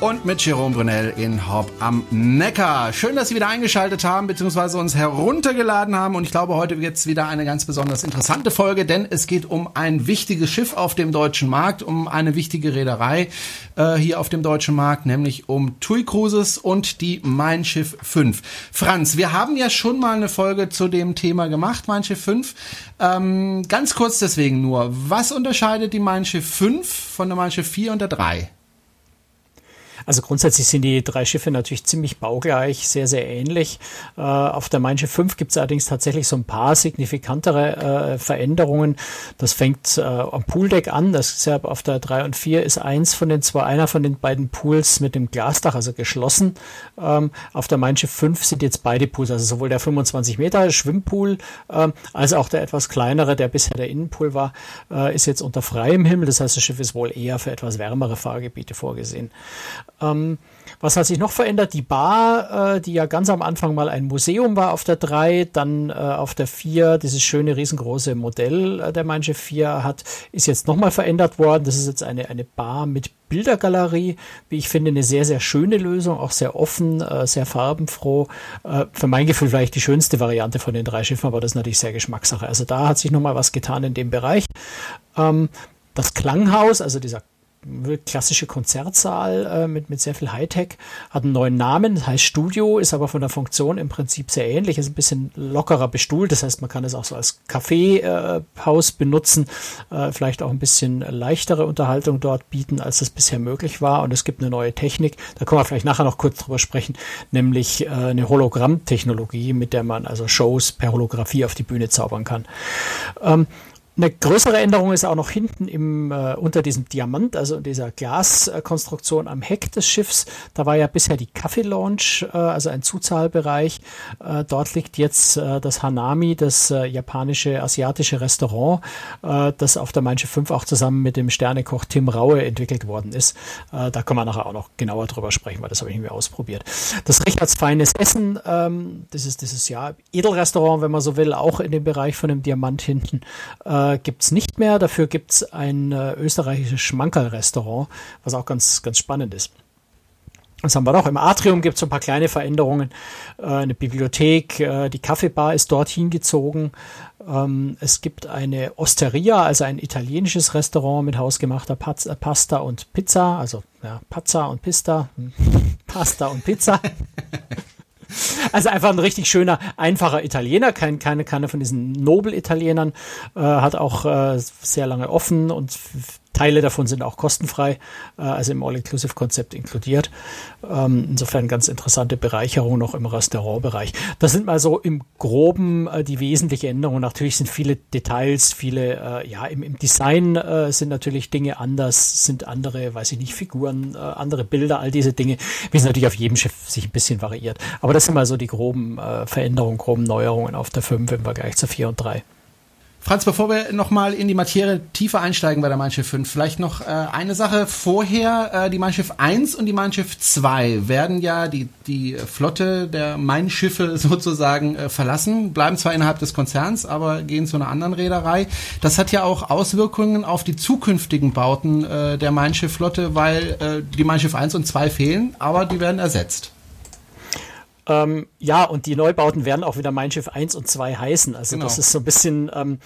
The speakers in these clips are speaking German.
und mit Jerome Brunel in Hop am Neckar. Schön, dass Sie wieder eingeschaltet haben bzw. uns heruntergeladen haben und ich glaube, heute wird es wieder eine ganz besonders interessante Folge, denn es geht um ein wichtiges Schiff auf dem deutschen Markt, um eine wichtige Reederei äh, hier auf dem deutschen Markt, nämlich um TUI Cruises und die Mein Schiff 5. Franz, wir haben ja schon mal eine Folge zu dem Thema gemacht, Mein Schiff 5. Ähm, ganz kurz deswegen nur, was unterscheidet die Mein Schiff 5 von der Mein Schiff 4 und der 3? Also grundsätzlich sind die drei Schiffe natürlich ziemlich baugleich, sehr, sehr ähnlich. Äh, auf der Mein Schiff 5 gibt es allerdings tatsächlich so ein paar signifikantere äh, Veränderungen. Das fängt äh, am Pooldeck an. Das ist ja auf der 3 und 4 ist eins von den zwei, einer von den beiden Pools mit dem Glasdach, also geschlossen. Ähm, auf der Mein Schiff 5 sind jetzt beide Pools, also sowohl der 25 Meter Schwimmpool ähm, als auch der etwas kleinere, der bisher der Innenpool war, äh, ist jetzt unter freiem Himmel. Das heißt, das Schiff ist wohl eher für etwas wärmere Fahrgebiete vorgesehen. Ähm, was hat sich noch verändert? Die Bar, äh, die ja ganz am Anfang mal ein Museum war auf der 3, dann äh, auf der 4 dieses schöne riesengroße Modell äh, der Mein Schiff 4 hat, ist jetzt nochmal verändert worden. Das ist jetzt eine, eine Bar mit Bildergalerie, wie ich finde, eine sehr, sehr schöne Lösung, auch sehr offen, äh, sehr farbenfroh. Äh, für mein Gefühl vielleicht die schönste Variante von den drei Schiffen, aber das ist natürlich sehr Geschmackssache. Also da hat sich nochmal was getan in dem Bereich. Ähm, das Klanghaus, also dieser klassische Konzertsaal äh, mit, mit sehr viel Hightech, hat einen neuen Namen, das heißt Studio, ist aber von der Funktion im Prinzip sehr ähnlich, ist ein bisschen lockerer bestuhlt, das heißt, man kann es auch so als Kaffeehaus äh, benutzen, äh, vielleicht auch ein bisschen leichtere Unterhaltung dort bieten, als das bisher möglich war und es gibt eine neue Technik, da können wir vielleicht nachher noch kurz drüber sprechen, nämlich äh, eine Hologrammtechnologie, mit der man also Shows per Holographie auf die Bühne zaubern kann. Ähm, eine größere Änderung ist auch noch hinten im, äh, unter diesem Diamant, also dieser Glaskonstruktion am Heck des Schiffs. Da war ja bisher die Kaffee Lounge, äh, also ein Zuzahlbereich. Äh, dort liegt jetzt äh, das Hanami, das äh, japanische, asiatische Restaurant, äh, das auf der Mein 5 auch zusammen mit dem Sternekoch Tim Raue entwickelt worden ist. Äh, da können wir nachher auch noch genauer drüber sprechen, weil das habe ich mir ausprobiert. Das Richards Feines Essen, ähm, das ist dieses ja Edelrestaurant, wenn man so will, auch in dem Bereich von dem Diamant hinten. Äh, äh, gibt es nicht mehr. Dafür gibt es ein äh, österreichisches Schmankerl-Restaurant, was auch ganz, ganz spannend ist. Was haben wir noch? Im Atrium gibt es ein paar kleine Veränderungen. Äh, eine Bibliothek, äh, die Kaffeebar ist dorthin gezogen. Ähm, es gibt eine Osteria, also ein italienisches Restaurant mit hausgemachter Paz Pasta und Pizza, also ja, Pazza und Pista, Pasta und Pizza. Also einfach ein richtig schöner, einfacher Italiener, kein, keine, keine von diesen Nobel-Italienern, äh, hat auch äh, sehr lange offen und Teile davon sind auch kostenfrei, äh, also im All-Inclusive-Konzept inkludiert. Ähm, insofern ganz interessante Bereicherung noch im Restaurantbereich. Das sind mal so im Groben äh, die wesentlichen Änderungen. Natürlich sind viele Details, viele, äh, ja, im, im Design äh, sind natürlich Dinge anders, sind andere, weiß ich nicht, Figuren, äh, andere Bilder, all diese Dinge, wie es natürlich auf jedem Schiff sich ein bisschen variiert. Aber das sind mal so die groben äh, Veränderungen, groben Neuerungen auf der 5 im Vergleich zur 4 und 3. Franz, bevor wir nochmal in die Materie tiefer einsteigen bei der Mein Schiff 5, vielleicht noch äh, eine Sache vorher. Äh, die Mein Schiff 1 und die Mein Schiff 2 werden ja die, die Flotte der Mein Schiffe sozusagen äh, verlassen, bleiben zwar innerhalb des Konzerns, aber gehen zu einer anderen Reederei. Das hat ja auch Auswirkungen auf die zukünftigen Bauten äh, der Mein Schiff Flotte, weil äh, die Mein Schiff 1 und 2 fehlen, aber die werden ersetzt. Ähm, ja, und die Neubauten werden auch wieder Mein Schiff 1 und 2 heißen. Also genau. das ist so ein bisschen... Ähm,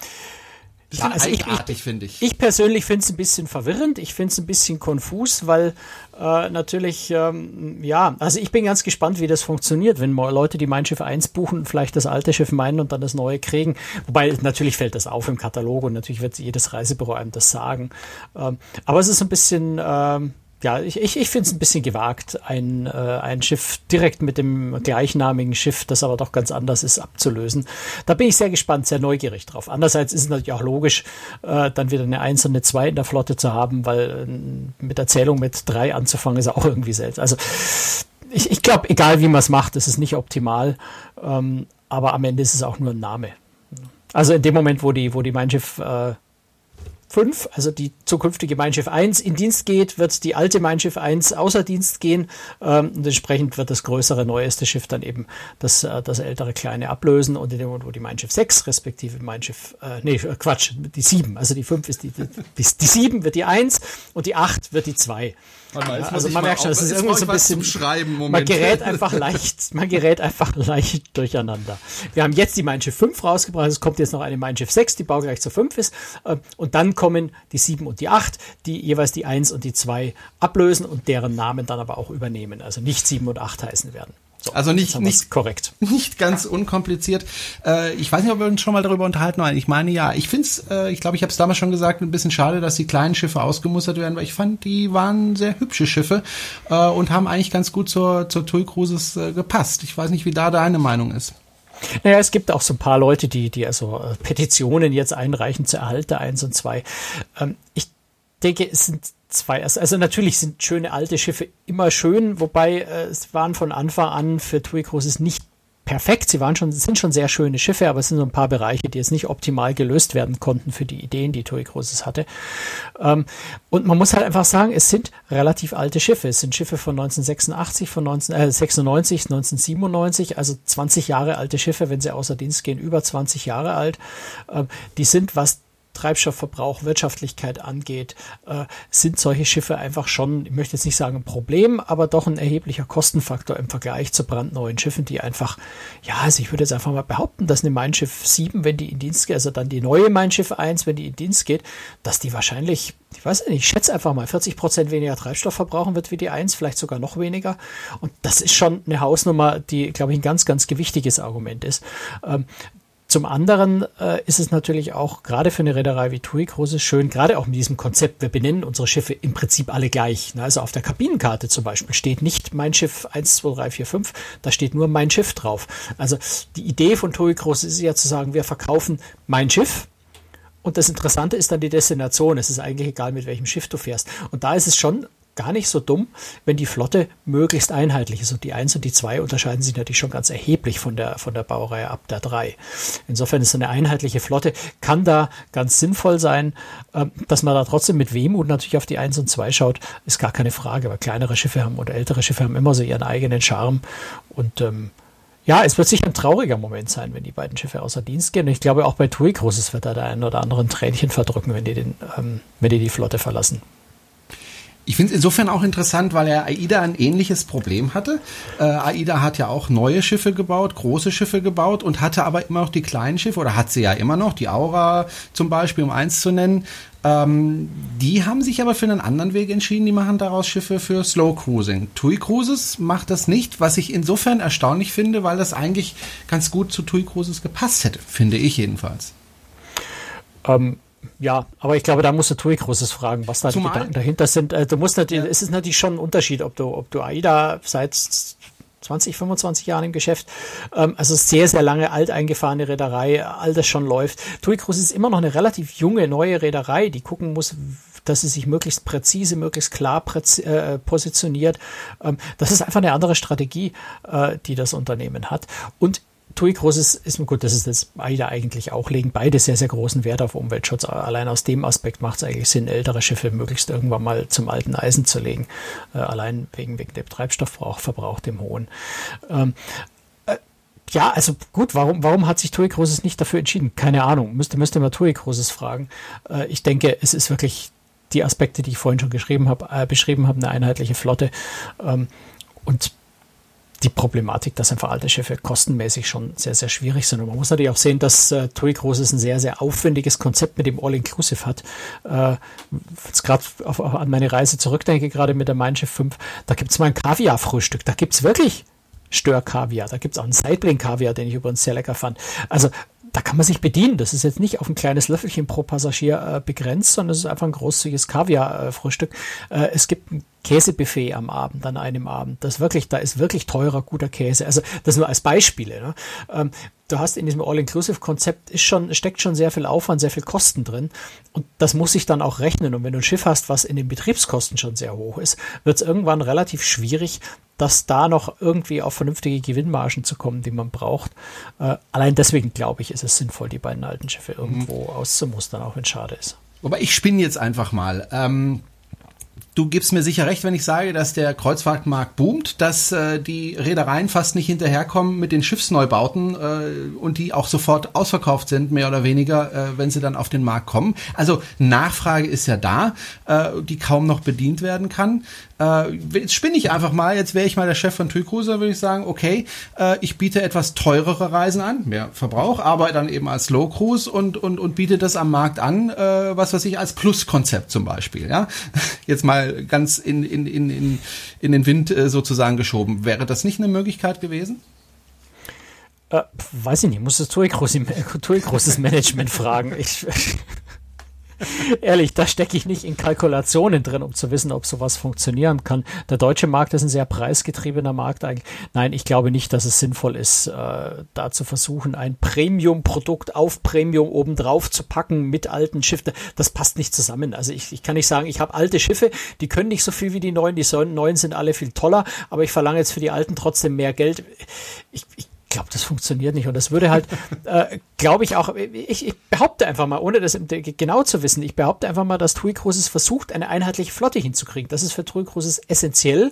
ja, also ich, ich, finde ich. Ich persönlich finde es ein bisschen verwirrend. Ich finde es ein bisschen konfus, weil äh, natürlich, ähm, ja, also ich bin ganz gespannt, wie das funktioniert, wenn Leute die Mein Schiff 1 buchen, vielleicht das alte Schiff meinen und dann das neue kriegen. Wobei natürlich fällt das auf im Katalog und natürlich wird jedes Reisebüro einem das sagen. Ähm, aber es ist ein bisschen, ähm, ja, ich, ich, ich finde es ein bisschen gewagt, ein, äh, ein Schiff direkt mit dem gleichnamigen Schiff, das aber doch ganz anders ist, abzulösen. Da bin ich sehr gespannt, sehr neugierig drauf. Andererseits ist es natürlich auch logisch, äh, dann wieder eine Eins und eine Zwei in der Flotte zu haben, weil äh, mit Erzählung mit drei anzufangen ist auch irgendwie seltsam. Also ich, ich glaube, egal wie man es macht, es ist nicht optimal, ähm, aber am Ende ist es auch nur ein Name. Also in dem Moment, wo die, wo die Mein Schiff äh, 5, also die zukünftige Mein Schiff 1, in Dienst geht, wird die alte Mein Schiff 1 außer Dienst gehen. Ähm, und entsprechend wird das größere, neueste Schiff dann eben das, äh, das ältere, kleine ablösen. Und in dem Moment, wo die Mein Schiff 6, respektive Mein Schiff, äh, nee, Quatsch, die 7, also die 5 ist die, die, die, die 7 wird die 1 und die 8 wird die 2. Mal, also man merkt schon, es ist irgendwie so ein bisschen Schreiben. Moment. Man gerät einfach leicht, man gerät einfach leicht durcheinander. Wir haben jetzt die Mein Schiff 5 rausgebracht, es kommt jetzt noch eine Mein Schiff 6, die baugleich zu 5 ist. Äh, und dann kommen die 7 und die 8, die jeweils die 1 und die 2 ablösen und deren Namen dann aber auch übernehmen. Also nicht 7 und 8 heißen werden. So, also nicht, nicht korrekt. Nicht ganz unkompliziert. Äh, ich weiß nicht, ob wir uns schon mal darüber unterhalten wollen. Ich meine ja, ich finde es, äh, ich glaube, ich habe es damals schon gesagt, ein bisschen schade, dass die kleinen Schiffe ausgemustert werden, weil ich fand, die waren sehr hübsche Schiffe äh, und haben eigentlich ganz gut zur, zur TUI Cruises äh, gepasst. Ich weiß nicht, wie da deine Meinung ist. Naja, es gibt auch so ein paar Leute, die, die also äh, Petitionen jetzt einreichen zur Erhalt der 1 und 2. Ähm, ich denke, es sind zwei. Also natürlich sind schöne alte Schiffe immer schön, wobei äh, es waren von Anfang an für TUI Cruises nicht perfekt. Sie waren schon, sind schon sehr schöne Schiffe, aber es sind so ein paar Bereiche, die jetzt nicht optimal gelöst werden konnten für die Ideen, die TUI Cruises hatte. Ähm, und man muss halt einfach sagen, es sind relativ alte Schiffe. Es sind Schiffe von 1986, von 1996, äh, 1997, also 20 Jahre alte Schiffe, wenn sie außer Dienst gehen, über 20 Jahre alt. Ähm, die sind, was Treibstoffverbrauch, Wirtschaftlichkeit angeht, äh, sind solche Schiffe einfach schon, ich möchte jetzt nicht sagen ein Problem, aber doch ein erheblicher Kostenfaktor im Vergleich zu brandneuen Schiffen, die einfach, ja, also ich würde jetzt einfach mal behaupten, dass eine Mein Schiff 7, wenn die in Dienst geht, also dann die neue Mein Schiff 1, wenn die in Dienst geht, dass die wahrscheinlich, ich weiß nicht, ich schätze einfach mal 40 Prozent weniger Treibstoff verbrauchen wird wie die 1, vielleicht sogar noch weniger. Und das ist schon eine Hausnummer, die, glaube ich, ein ganz, ganz gewichtiges Argument ist. Ähm, zum anderen äh, ist es natürlich auch gerade für eine Reederei wie TUI Cruises schön, gerade auch mit diesem Konzept, wir benennen unsere Schiffe im Prinzip alle gleich. Ne? Also auf der Kabinenkarte zum Beispiel steht nicht mein Schiff 1, 2, 3, 4, 5, da steht nur mein Schiff drauf. Also die Idee von TUI Cruises ist ja zu sagen, wir verkaufen mein Schiff, und das Interessante ist dann die Destination. Es ist eigentlich egal, mit welchem Schiff du fährst. Und da ist es schon gar nicht so dumm, wenn die Flotte möglichst einheitlich ist. Und die 1 und die 2 unterscheiden sich natürlich schon ganz erheblich von der, von der Baureihe ab der 3. Insofern ist eine einheitliche Flotte, kann da ganz sinnvoll sein. Ähm, dass man da trotzdem mit Wehmut natürlich auf die 1 und 2 schaut, ist gar keine Frage, weil kleinere Schiffe haben oder ältere Schiffe haben immer so ihren eigenen Charme. Und ähm, ja, es wird sicher ein trauriger Moment sein, wenn die beiden Schiffe außer Dienst gehen. Und ich glaube, auch bei TUI Cruises wird da der ein oder andere ein Tränchen verdrücken, wenn die, den, ähm, wenn die die Flotte verlassen. Ich finde es insofern auch interessant, weil er AIDA ein ähnliches Problem hatte. Äh, AIDA hat ja auch neue Schiffe gebaut, große Schiffe gebaut und hatte aber immer noch die kleinen Schiffe, oder hat sie ja immer noch, die Aura zum Beispiel, um eins zu nennen. Ähm, die haben sich aber für einen anderen Weg entschieden, die machen daraus Schiffe für Slow Cruising. TUI Cruises macht das nicht, was ich insofern erstaunlich finde, weil das eigentlich ganz gut zu TUI Cruises gepasst hätte, finde ich jedenfalls. Ähm, ja, aber ich glaube, da musst du TUI Großes fragen, was da Zumal, die Gedanken dahinter sind. Äh, du musst natürlich, ja. es ist natürlich schon ein Unterschied, ob du, ob du AIDA seit 20, 25 Jahren im Geschäft, ähm, also sehr, sehr lange alteingefahrene Reederei, all das schon läuft. TUI Cruises ist immer noch eine relativ junge, neue Reederei, die gucken muss, dass sie sich möglichst präzise, möglichst klar präzi äh, positioniert. Ähm, das ist einfach eine andere Strategie, äh, die das Unternehmen hat. Und TUI Großes ist gut, das ist das beide eigentlich auch, legen beide sehr, sehr großen Wert auf Umweltschutz. Allein aus dem Aspekt macht es eigentlich Sinn, ältere Schiffe möglichst irgendwann mal zum alten Eisen zu legen. Äh, allein wegen, wegen dem Treibstoffverbrauch, dem hohen. Ähm, äh, ja, also gut, warum, warum hat sich TUI Großes nicht dafür entschieden? Keine Ahnung, müsste, müsste man TUI Großes fragen. Äh, ich denke, es ist wirklich die Aspekte, die ich vorhin schon geschrieben habe, äh, beschrieben habe, eine einheitliche Flotte. Ähm, und die Problematik, dass einfach alte Schiffe kostenmäßig schon sehr, sehr schwierig sind. Und man muss natürlich auch sehen, dass äh, TUI Cruises ein sehr, sehr aufwendiges Konzept mit dem All-Inclusive hat. Äh, jetzt gerade an meine Reise zurückdenke, gerade mit der Mein Schiff 5, da gibt es mal ein Kaviar-Frühstück. Da gibt es wirklich Stör-Kaviar. Da gibt es auch einen Sidebling-Kaviar, den ich übrigens sehr lecker fand. Also da kann man sich bedienen. Das ist jetzt nicht auf ein kleines Löffelchen pro Passagier äh, begrenzt, sondern es ist einfach ein großzügiges Kaviar-Frühstück. Äh, es gibt ein Käsebuffet am Abend, an einem Abend. Das wirklich, da ist wirklich teurer, guter Käse. Also das nur als Beispiele. Ne? Ähm, du hast in diesem All-Inclusive-Konzept ist schon, steckt schon sehr viel Aufwand, sehr viel Kosten drin. Und das muss sich dann auch rechnen. Und wenn du ein Schiff hast, was in den Betriebskosten schon sehr hoch ist, wird es irgendwann relativ schwierig, dass da noch irgendwie auf vernünftige Gewinnmargen zu kommen, die man braucht. Äh, allein deswegen glaube ich, ist es sinnvoll, die beiden alten Schiffe irgendwo mhm. auszumustern, auch wenn es schade ist. Wobei ich spinne jetzt einfach mal. Ähm, Du gibst mir sicher recht, wenn ich sage, dass der Kreuzfahrtmarkt boomt, dass äh, die Reedereien fast nicht hinterherkommen mit den Schiffsneubauten äh, und die auch sofort ausverkauft sind, mehr oder weniger, äh, wenn sie dann auf den Markt kommen. Also Nachfrage ist ja da, äh, die kaum noch bedient werden kann. Äh, jetzt spinne ich einfach mal, jetzt wäre ich mal der Chef von TUI Cruiser, würde ich sagen, okay, äh, ich biete etwas teurere Reisen an, mehr Verbrauch, aber dann eben als Low Cruise und, und, und biete das am Markt an, äh, was weiß ich, als Plus-Konzept zum Beispiel. Ja? Jetzt mal ganz in, in, in, in, in den Wind äh, sozusagen geschoben. Wäre das nicht eine Möglichkeit gewesen? Äh, weiß ich nicht, muss das TUI Cruises Management fragen. Ich, Ehrlich, da stecke ich nicht in Kalkulationen drin, um zu wissen, ob sowas funktionieren kann. Der deutsche Markt ist ein sehr preisgetriebener Markt eigentlich. Nein, ich glaube nicht, dass es sinnvoll ist, äh, da zu versuchen, ein Premium-Produkt auf Premium obendrauf zu packen mit alten Schiffen. Das passt nicht zusammen. Also ich, ich kann nicht sagen, ich habe alte Schiffe, die können nicht so viel wie die neuen. Die neuen sind alle viel toller, aber ich verlange jetzt für die alten trotzdem mehr Geld. Ich, ich glaube, das funktioniert nicht. Und das würde halt, äh, glaube ich auch, ich, ich, behaupte einfach mal, ohne das genau zu wissen, ich behaupte einfach mal, dass TUI Cruises versucht, eine einheitliche Flotte hinzukriegen. Das ist für TUI Cruises essentiell.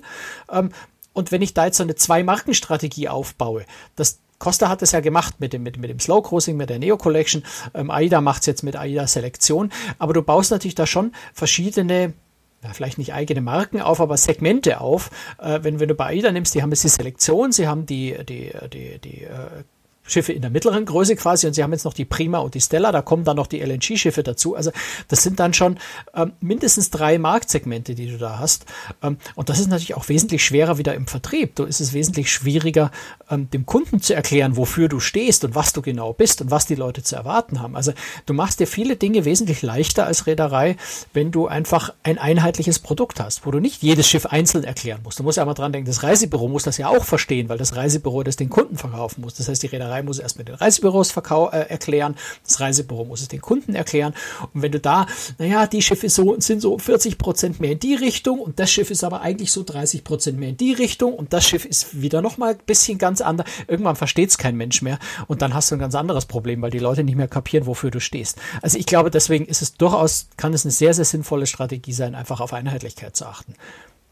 Ähm, und wenn ich da jetzt so eine Zwei-Marken-Strategie aufbaue, das Costa hat es ja gemacht mit dem, mit, mit dem Slow Cruising, mit der Neo Collection. Ähm, AIDA macht es jetzt mit AIDA Selektion. Aber du baust natürlich da schon verschiedene ja, vielleicht nicht eigene Marken auf, aber Segmente auf. Äh, wenn, wenn du bei AIDA nimmst, die haben jetzt die Selektion, sie haben die, die, die, die äh, Schiffe in der mittleren Größe quasi und sie haben jetzt noch die Prima und die Stella, da kommen dann noch die LNG-Schiffe dazu. Also das sind dann schon ähm, mindestens drei Marktsegmente, die du da hast. Ähm, und das ist natürlich auch wesentlich schwerer wieder im Vertrieb. Da ist es wesentlich schwieriger, ähm, dem Kunden zu erklären, wofür du stehst und was du genau bist und was die Leute zu erwarten haben. Also du machst dir viele Dinge wesentlich leichter als Reederei, wenn du einfach ein einheitliches Produkt hast, wo du nicht jedes Schiff einzeln erklären musst. Du musst ja mal dran denken, das Reisebüro muss das ja auch verstehen, weil das Reisebüro das den Kunden verkaufen muss. Das heißt, die Reederei Reederei muss es erst mit den Reisebüros verkau äh, erklären, das Reisebüro muss es den Kunden erklären. Und wenn du da, naja, die Schiffe so, sind so 40 Prozent mehr in die Richtung und das Schiff ist aber eigentlich so 30 Prozent mehr in die Richtung und das Schiff ist wieder nochmal ein bisschen ganz anders. Irgendwann versteht es kein Mensch mehr und dann hast du ein ganz anderes Problem, weil die Leute nicht mehr kapieren, wofür du stehst. Also ich glaube, deswegen ist es durchaus, kann es eine sehr, sehr sinnvolle Strategie sein, einfach auf Einheitlichkeit zu achten.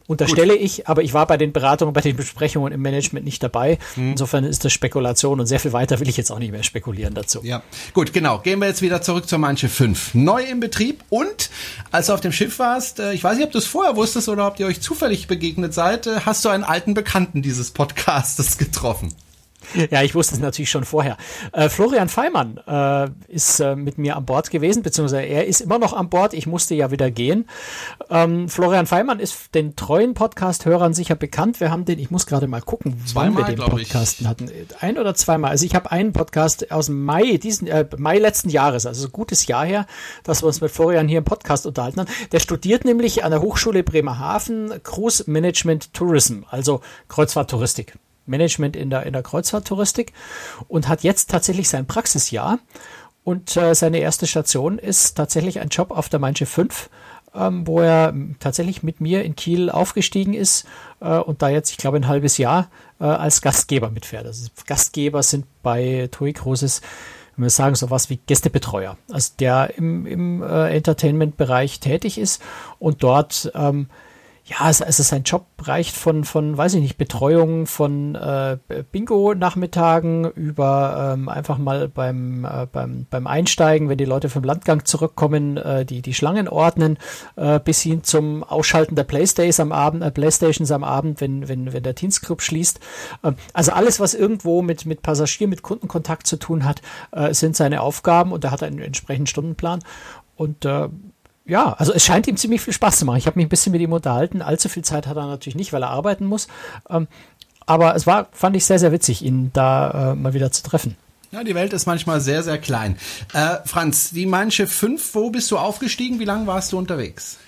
Unterstelle Gut. ich, aber ich war bei den Beratungen, bei den Besprechungen im Management nicht dabei. Hm. Insofern ist das Spekulation und sehr viel weiter will ich jetzt auch nicht mehr spekulieren dazu. Ja, gut, genau. Gehen wir jetzt wieder zurück zur Manche 5. Neu im Betrieb und als du auf dem Schiff warst, äh, ich weiß nicht, ob du es vorher wusstest oder ob ihr euch zufällig begegnet seid, äh, hast du einen alten Bekannten dieses Podcastes getroffen. Ja, ich wusste es natürlich schon vorher. Äh, Florian Feimann äh, ist äh, mit mir an Bord gewesen, beziehungsweise er ist immer noch an Bord. Ich musste ja wieder gehen. Ähm, Florian Feimann ist den treuen Podcast-Hörern sicher bekannt. Wir haben den, ich muss gerade mal gucken, zweimal, wann wir den Podcasten ich. hatten. Ein oder zweimal. Also ich habe einen Podcast aus Mai diesen äh, Mai letzten Jahres, also gutes Jahr her, dass wir uns mit Florian hier im Podcast unterhalten haben. Der studiert nämlich an der Hochschule Bremerhaven Cruise Management Tourism, also Kreuzfahrttouristik. Management in der, in der Kreuzfahrttouristik und hat jetzt tatsächlich sein Praxisjahr. Und äh, seine erste Station ist tatsächlich ein Job auf der Manche 5, ähm, wo er tatsächlich mit mir in Kiel aufgestiegen ist äh, und da jetzt, ich glaube, ein halbes Jahr äh, als Gastgeber mitfährt. Also Gastgeber sind bei TUI wenn wir sagen, sowas wie Gästebetreuer, also der im, im äh, Entertainment-Bereich tätig ist und dort ähm, ja, also, also sein Job reicht von, von, weiß ich nicht, Betreuung von äh, Bingo-Nachmittagen über ähm, einfach mal beim, äh, beim, beim Einsteigen, wenn die Leute vom Landgang zurückkommen, äh, die, die Schlangen ordnen, äh, bis hin zum Ausschalten der Playstations am Abend, äh, Playstations am Abend, wenn, wenn, wenn der Dienstclub schließt. Äh, also alles, was irgendwo mit, mit Passagier, mit Kundenkontakt zu tun hat, äh, sind seine Aufgaben und er hat einen entsprechenden Stundenplan. Und äh, ja, also es scheint ihm ziemlich viel Spaß zu machen. Ich habe mich ein bisschen mit ihm unterhalten. Allzu viel Zeit hat er natürlich nicht, weil er arbeiten muss. Ähm, aber es war, fand ich sehr, sehr witzig, ihn da äh, mal wieder zu treffen. Ja, die Welt ist manchmal sehr, sehr klein. Äh, Franz, die Manche 5, wo bist du aufgestiegen? Wie lange warst du unterwegs?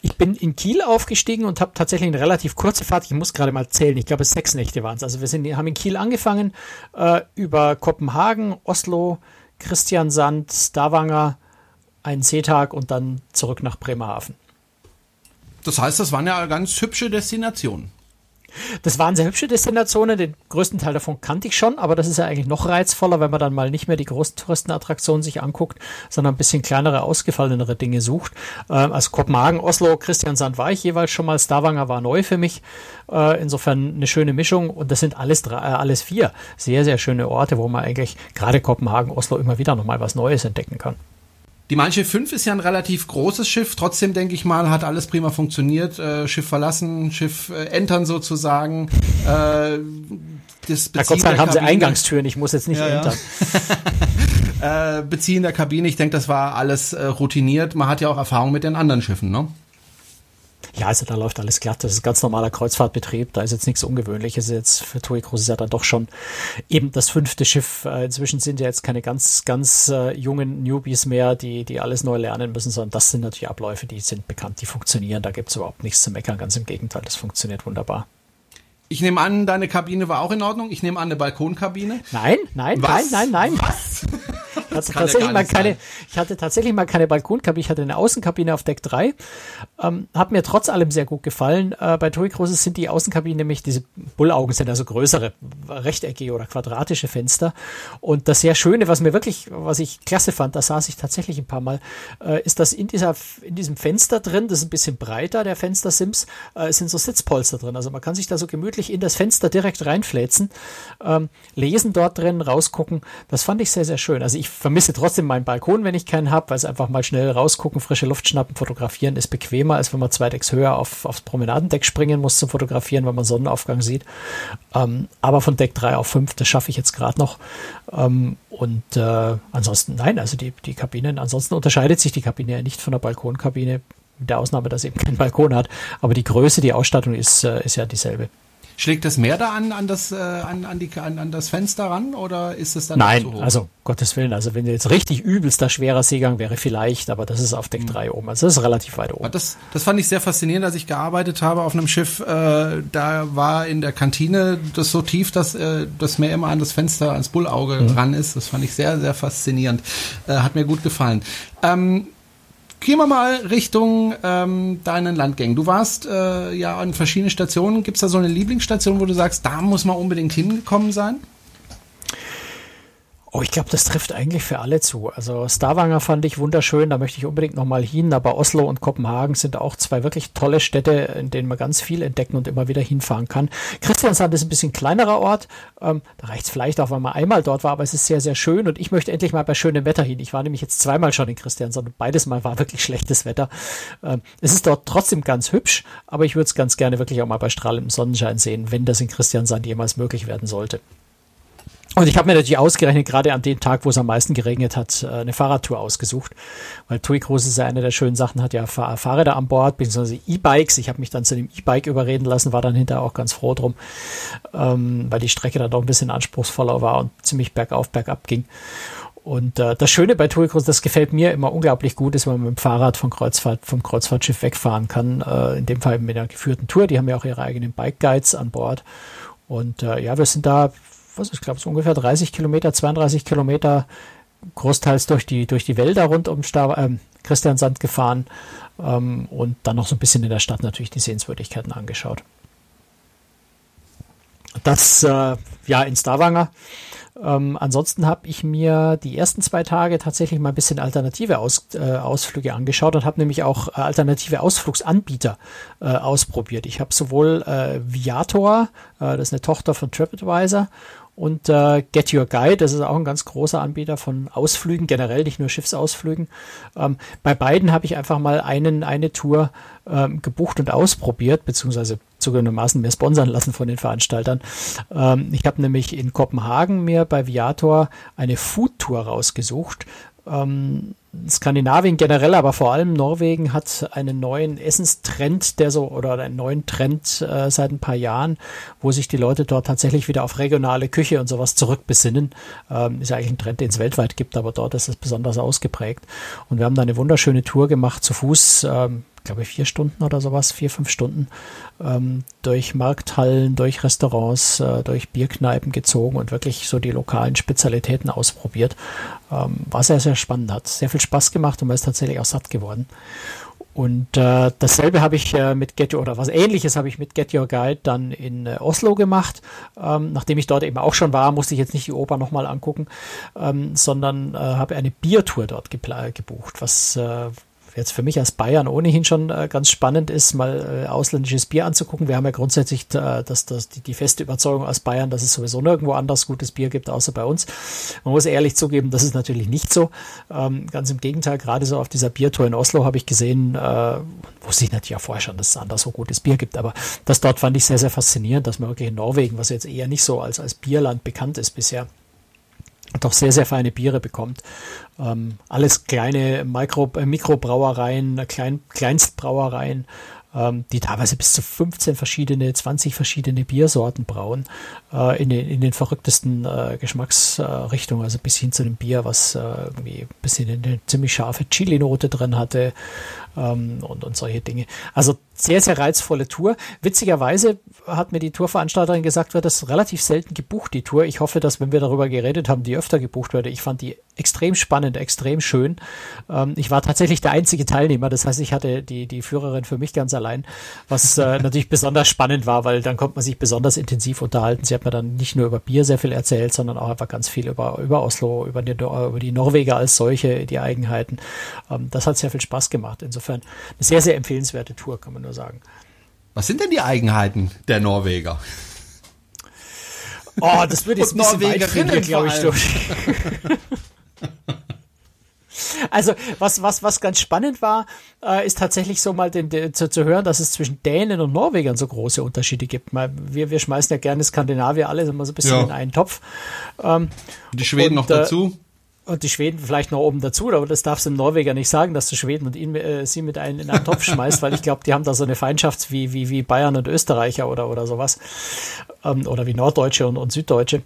Ich bin in Kiel aufgestiegen und habe tatsächlich eine relativ kurze Fahrt. Ich muss gerade mal zählen. Ich glaube, sechs Nächte waren es. Also wir sind, haben in Kiel angefangen, äh, über Kopenhagen, Oslo, Christiansand, Stavanger, einen Seetag und dann zurück nach Bremerhaven. Das heißt, das waren ja ganz hübsche Destinationen. Das waren sehr hübsche Destinationen. Den größten Teil davon kannte ich schon, aber das ist ja eigentlich noch reizvoller, wenn man dann mal nicht mehr die großen Touristenattraktionen sich anguckt, sondern ein bisschen kleinere, ausgefallenere Dinge sucht. Ähm, also Kopenhagen, Oslo, Christiansand war ich jeweils schon mal. Stavanger war neu für mich. Äh, insofern eine schöne Mischung und das sind alles drei, äh, alles vier sehr, sehr schöne Orte, wo man eigentlich gerade Kopenhagen, Oslo immer wieder nochmal was Neues entdecken kann. Die Schiff 5 ist ja ein relativ großes Schiff, trotzdem denke ich mal, hat alles prima funktioniert. Äh, Schiff verlassen, Schiff äh, entern sozusagen. Äh, das Na Gott sei Dank haben sie Eingangstüren, ich muss jetzt nicht ja, entern. Ja. äh, Beziehen der Kabine, ich denke, das war alles äh, routiniert. Man hat ja auch Erfahrung mit den anderen Schiffen, ne? Ja, also da läuft alles glatt. Das ist ganz normaler Kreuzfahrtbetrieb. Da ist jetzt nichts Ungewöhnliches. Jetzt für TUI Cruises ja dann doch schon eben das fünfte Schiff. Äh, inzwischen sind ja jetzt keine ganz, ganz äh, jungen Newbies mehr, die, die alles neu lernen müssen, sondern das sind natürlich Abläufe, die sind bekannt, die funktionieren. Da gibt es überhaupt nichts zu meckern. Ganz im Gegenteil, das funktioniert wunderbar. Ich nehme an, deine Kabine war auch in Ordnung. Ich nehme an, eine Balkonkabine. Nein, nein, Was? nein, nein, nein. Was? Hatte tatsächlich ja mal keine, ich hatte tatsächlich mal keine Balkonkabine, ich hatte eine Außenkabine auf Deck 3. Ähm, hat mir trotz allem sehr gut gefallen. Äh, bei TUI Cruises sind die Außenkabinen nämlich, diese Bullaugen sind also größere, rechteckige oder quadratische Fenster. Und das sehr Schöne, was mir wirklich, was ich klasse fand, da saß ich tatsächlich ein paar Mal, äh, ist, dass in dieser, in diesem Fenster drin, das ist ein bisschen breiter, der Fenstersims, äh, sind so Sitzpolster drin. Also man kann sich da so gemütlich in das Fenster direkt reinfläzen, ähm, lesen dort drin, rausgucken. Das fand ich sehr, sehr schön. Also ich vermisse trotzdem meinen Balkon, wenn ich keinen habe, weil es einfach mal schnell rausgucken, frische Luft schnappen, fotografieren ist bequemer, als wenn man zwei Decks höher auf, aufs Promenadendeck springen muss zum Fotografieren, wenn man Sonnenaufgang sieht. Ähm, aber von Deck 3 auf 5, das schaffe ich jetzt gerade noch. Ähm, und äh, ansonsten, nein, also die, die Kabinen, ansonsten unterscheidet sich die Kabine ja nicht von der Balkonkabine, mit der Ausnahme, dass eben kein Balkon hat. Aber die Größe, die Ausstattung ist, äh, ist ja dieselbe. Schlägt das mehr da an, an, das, äh, an, an, die, an, an das Fenster ran oder ist es dann Nein, also Gottes Willen, also wenn jetzt richtig übelster schwerer Seegang wäre vielleicht, aber das ist auf Deck 3 mhm. oben, also das ist relativ weit oben. Das, das fand ich sehr faszinierend, als ich gearbeitet habe auf einem Schiff, äh, da war in der Kantine das so tief, dass äh, das Meer immer an das Fenster, ans Bullauge mhm. ran ist. Das fand ich sehr, sehr faszinierend. Äh, hat mir gut gefallen. Ähm, Gehen wir mal Richtung ähm, deinen Landgängen. Du warst äh, ja an verschiedenen Stationen. Gibt es da so eine Lieblingsstation, wo du sagst, da muss man unbedingt hingekommen sein? Oh, ich glaube, das trifft eigentlich für alle zu. Also Stavanger fand ich wunderschön, da möchte ich unbedingt nochmal hin, aber Oslo und Kopenhagen sind auch zwei wirklich tolle Städte, in denen man ganz viel entdecken und immer wieder hinfahren kann. Christiansand ist ein bisschen kleinerer Ort, ähm, da reicht es vielleicht auch, wenn man einmal dort war, aber es ist sehr, sehr schön und ich möchte endlich mal bei schönem Wetter hin. Ich war nämlich jetzt zweimal schon in Christiansand und beides Mal war wirklich schlechtes Wetter. Ähm, es ist dort trotzdem ganz hübsch, aber ich würde es ganz gerne wirklich auch mal bei strahlendem Sonnenschein sehen, wenn das in Christiansand jemals möglich werden sollte. Und ich habe mir natürlich ausgerechnet, gerade an dem Tag, wo es am meisten geregnet hat, äh, eine Fahrradtour ausgesucht. Weil TUI Cruise ist ja eine der schönen Sachen, hat ja Fahr Fahrräder an Bord, beziehungsweise E-Bikes. Ich habe mich dann zu dem E-Bike überreden lassen, war dann hinterher auch ganz froh drum, ähm, weil die Strecke dann doch ein bisschen anspruchsvoller war und ziemlich bergauf, bergab ging. Und äh, das Schöne bei TUI Cruise, das gefällt mir immer unglaublich gut, ist, wenn man mit dem Fahrrad vom, Kreuzfahrt, vom Kreuzfahrtschiff wegfahren kann. Äh, in dem Fall mit einer geführten Tour. Die haben ja auch ihre eigenen Bike Guides an Bord. Und äh, ja, wir sind da was ich glaube, so ungefähr 30 Kilometer, 32 Kilometer großteils durch die, durch die Wälder rund um Star, äh, Christiansand gefahren ähm, und dann noch so ein bisschen in der Stadt natürlich die Sehenswürdigkeiten angeschaut. Das, äh, ja, in Stavanger ähm, ansonsten habe ich mir die ersten zwei Tage tatsächlich mal ein bisschen alternative Aus, äh, Ausflüge angeschaut und habe nämlich auch äh, alternative Ausflugsanbieter äh, ausprobiert. Ich habe sowohl äh, Viator, äh, das ist eine Tochter von TripAdvisor, und äh, Get Your Guide, das ist auch ein ganz großer Anbieter von Ausflügen, generell nicht nur Schiffsausflügen. Ähm, bei beiden habe ich einfach mal einen, eine Tour ähm, gebucht und ausprobiert, beziehungsweise zugegebenermaßen mir sponsern lassen von den Veranstaltern. Ähm, ich habe nämlich in Kopenhagen mir bei Viator eine Food Tour rausgesucht. Ähm, Skandinavien generell, aber vor allem Norwegen hat einen neuen Essenstrend, der so oder einen neuen Trend äh, seit ein paar Jahren, wo sich die Leute dort tatsächlich wieder auf regionale Küche und sowas zurückbesinnen. Ähm, ist ja eigentlich ein Trend, den es weltweit gibt, aber dort ist es besonders ausgeprägt. Und wir haben da eine wunderschöne Tour gemacht zu Fuß. Ähm, glaube vier Stunden oder sowas, vier, fünf Stunden ähm, durch Markthallen, durch Restaurants, äh, durch Bierkneipen gezogen und wirklich so die lokalen Spezialitäten ausprobiert. Ähm, war sehr, sehr spannend, hat sehr viel Spaß gemacht und man ist tatsächlich auch satt geworden. Und äh, dasselbe habe ich äh, mit Get Your, oder was ähnliches habe ich mit Get Your Guide dann in äh, Oslo gemacht. Ähm, nachdem ich dort eben auch schon war, musste ich jetzt nicht die Oper nochmal angucken, ähm, sondern äh, habe eine Biertour dort gebucht, was äh, jetzt für mich als Bayern ohnehin schon äh, ganz spannend ist, mal äh, ausländisches Bier anzugucken. Wir haben ja grundsätzlich äh, das, das, die, die feste Überzeugung aus Bayern, dass es sowieso nirgendwo anders gutes Bier gibt, außer bei uns. Man muss ehrlich zugeben, das ist natürlich nicht so. Ähm, ganz im Gegenteil, gerade so auf dieser Biertour in Oslo habe ich gesehen, äh, wusste ich natürlich ja vorher schon, dass es anders so gutes Bier gibt, aber das dort fand ich sehr, sehr faszinierend, dass man wirklich in Norwegen, was jetzt eher nicht so als, als Bierland bekannt ist bisher, doch sehr, sehr feine Biere bekommt. Ähm, alles kleine Mikro, äh, Mikrobrauereien, Klein, Kleinstbrauereien, ähm, die teilweise bis zu 15 verschiedene, 20 verschiedene Biersorten brauen, äh, in, den, in den verrücktesten äh, Geschmacksrichtungen, also bis hin zu einem Bier, was äh, irgendwie ein bisschen eine ziemlich scharfe Chili-Note drin hatte ähm, und, und solche Dinge. Also sehr, sehr reizvolle Tour. Witzigerweise hat mir die Tourveranstalterin gesagt, wird das relativ selten gebucht, die Tour. Ich hoffe, dass, wenn wir darüber geredet haben, die öfter gebucht würde. Ich fand die extrem spannend, extrem schön. Ähm, ich war tatsächlich der einzige Teilnehmer. Das heißt, ich hatte die, die Führerin für mich ganz allein, was äh, natürlich besonders spannend war, weil dann konnte man sich besonders intensiv unterhalten. Sie hat mir dann nicht nur über Bier sehr viel erzählt, sondern auch einfach ganz viel über, über Oslo, über die, über die Norweger als solche, die Eigenheiten. Ähm, das hat sehr viel Spaß gemacht. Insofern eine sehr, sehr empfehlenswerte Tour, kann man nur sagen. Was sind denn die Eigenheiten der Norweger? Oh, das würde jetzt ein bisschen weit finden, glaube ich. Durch. Also was, was, was ganz spannend war, äh, ist tatsächlich so mal den, den, zu, zu hören, dass es zwischen Dänen und Norwegern so große Unterschiede gibt. Mal, wir, wir schmeißen ja gerne Skandinavier alle immer so ein bisschen ja. in einen Topf. Ähm, die Schweden und, noch dazu. Äh, und die Schweden vielleicht noch oben dazu, aber das darfst du dem Norweger nicht sagen, dass du Schweden und ihn, äh, sie mit einem in einen Topf schmeißt, weil ich glaube, die haben da so eine Feindschaft wie, wie, wie Bayern und Österreicher oder, oder sowas. Ähm, oder wie Norddeutsche und, und Süddeutsche.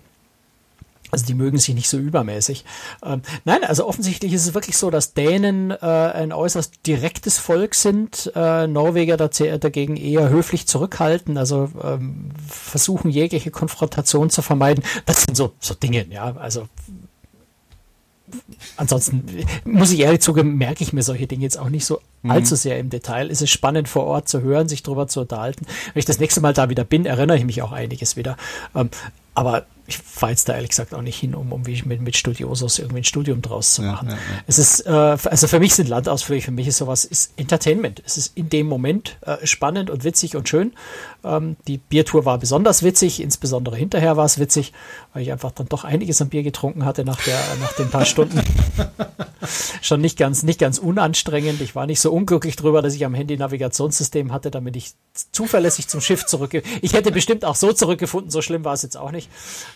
Also die mögen sich nicht so übermäßig. Ähm, nein, also offensichtlich ist es wirklich so, dass Dänen äh, ein äußerst direktes Volk sind, äh, Norweger dagegen eher höflich zurückhalten, also ähm, versuchen jegliche Konfrontation zu vermeiden. Das sind so, so Dinge, ja. Also ansonsten muss ich ehrlich zugeben, merke ich mir solche Dinge jetzt auch nicht so mhm. allzu sehr im Detail. Es ist spannend vor Ort zu hören, sich darüber zu unterhalten. Wenn ich das nächste Mal da wieder bin, erinnere ich mich auch einiges wieder. Ähm, aber ich fahre jetzt da ehrlich gesagt auch nicht hin, um, um wie mit, mit Studiosos irgendwie ein Studium draus zu machen. Ja, ja, ja. Es ist, äh, also für mich sind Landausflüge, für mich ist sowas, ist Entertainment. Es ist in dem Moment äh, spannend und witzig und schön. Ähm, die Biertour war besonders witzig, insbesondere hinterher war es witzig, weil ich einfach dann doch einiges an Bier getrunken hatte nach der, nach den paar Stunden. Schon nicht ganz, nicht ganz unanstrengend. Ich war nicht so unglücklich drüber, dass ich am Handy Navigationssystem hatte, damit ich zuverlässig zum Schiff zurückge. Ich hätte bestimmt auch so zurückgefunden, so schlimm war es jetzt auch nicht.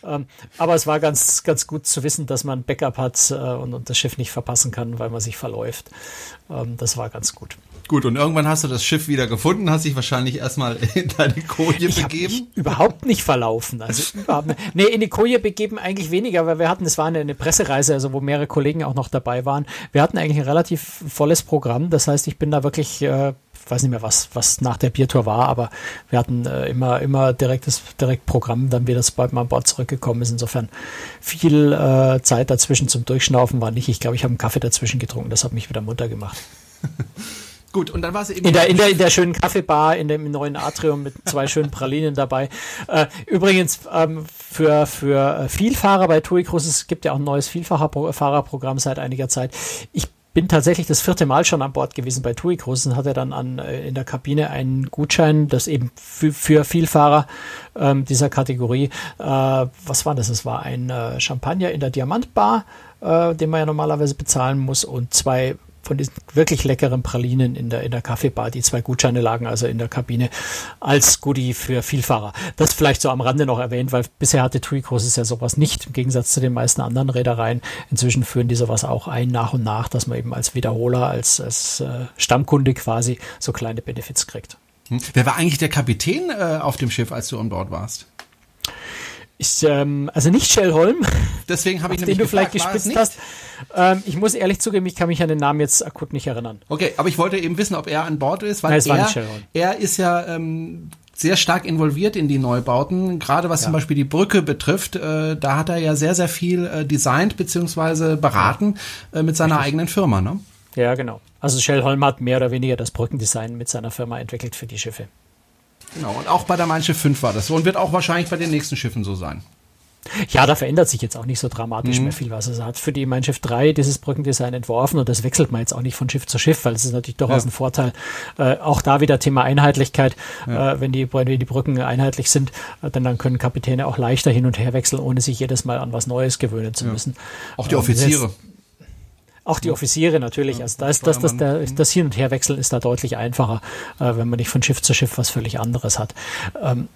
Ähm, aber es war ganz, ganz gut zu wissen, dass man Backup hat äh, und, und, das Schiff nicht verpassen kann, weil man sich verläuft. Ähm, das war ganz gut. Gut, und irgendwann hast du das Schiff wieder gefunden, hast dich wahrscheinlich erstmal in deine Koje ich begeben. überhaupt nicht verlaufen. Also überhaupt nicht. Nee, in die Koje begeben eigentlich weniger, weil wir hatten, es war eine, eine Pressereise, also wo mehrere Kollegen auch noch dabei waren. Wir hatten eigentlich ein relativ volles Programm. Das heißt, ich bin da wirklich äh, weiß nicht mehr, was, was nach der Biertour war, aber wir hatten äh, immer, immer direktes, direkt Programm, dann wir das bald mal an Bord zurückgekommen ist. Insofern viel äh, Zeit dazwischen zum Durchschnaufen war nicht. Ich glaube, ich habe einen Kaffee dazwischen getrunken, das hat mich wieder munter gemacht. Gut, und dann war es eben. In der, in, der, in der schönen Kaffeebar, in dem neuen Atrium mit zwei schönen Pralinen dabei. Äh, übrigens, ähm, für, für Vielfahrer bei TUI Cruises, es gibt ja auch ein neues Vielfahrerprogramm seit einiger Zeit. Ich bin tatsächlich das vierte Mal schon an Bord gewesen bei TUI Cruises und hatte dann an, äh, in der Kabine einen Gutschein, das eben für, für Vielfahrer ähm, dieser Kategorie, äh, was war das? Es war ein äh, Champagner in der Diamantbar, äh, den man ja normalerweise bezahlen muss und zwei von diesen wirklich leckeren Pralinen in der, in der Kaffeebar. Die zwei Gutscheine lagen also in der Kabine als Goodie für Vielfahrer. Das vielleicht so am Rande noch erwähnt, weil bisher hatte TUI Cruises ja sowas nicht, im Gegensatz zu den meisten anderen Reedereien. Inzwischen führen die sowas auch ein nach und nach, dass man eben als Wiederholer, als, als äh, Stammkunde quasi so kleine Benefits kriegt. Hm. Wer war eigentlich der Kapitän äh, auf dem Schiff, als du an Bord warst? Ich, ähm, also nicht Shell Holm. Deswegen habe ich den du gefragt, vielleicht gespitzt hast. Ähm, ich muss ehrlich zugeben, ich kann mich an den Namen jetzt akut nicht erinnern. Okay, aber ich wollte eben wissen, ob er an Bord ist, weil Nein, er, er ist ja ähm, sehr stark involviert in die Neubauten, gerade was ja. zum Beispiel die Brücke betrifft. Äh, da hat er ja sehr, sehr viel äh, designt beziehungsweise beraten äh, mit seiner Richtig. eigenen Firma. Ne? Ja, genau. Also Shell Holm hat mehr oder weniger das Brückendesign mit seiner Firma entwickelt für die Schiffe. Genau, und auch bei der Schiff 5 war das so und wird auch wahrscheinlich bei den nächsten Schiffen so sein. Ja, da verändert sich jetzt auch nicht so dramatisch mhm. mehr viel was. Also hat für die Mein Schiff 3 dieses Brückendesign entworfen und das wechselt man jetzt auch nicht von Schiff zu Schiff, weil es ist natürlich durchaus ja. ein Vorteil. Äh, auch da wieder Thema Einheitlichkeit. Ja. Äh, wenn, die, wenn die Brücken einheitlich sind, äh, dann, dann können Kapitäne auch leichter hin und her wechseln, ohne sich jedes Mal an was Neues gewöhnen zu müssen. Auch die ähm, Offiziere. Auch die Offiziere natürlich. Also da ist das, das, der, das Hin- und Herwechseln ist da deutlich einfacher, äh, wenn man nicht von Schiff zu Schiff was völlig anderes hat. Ähm,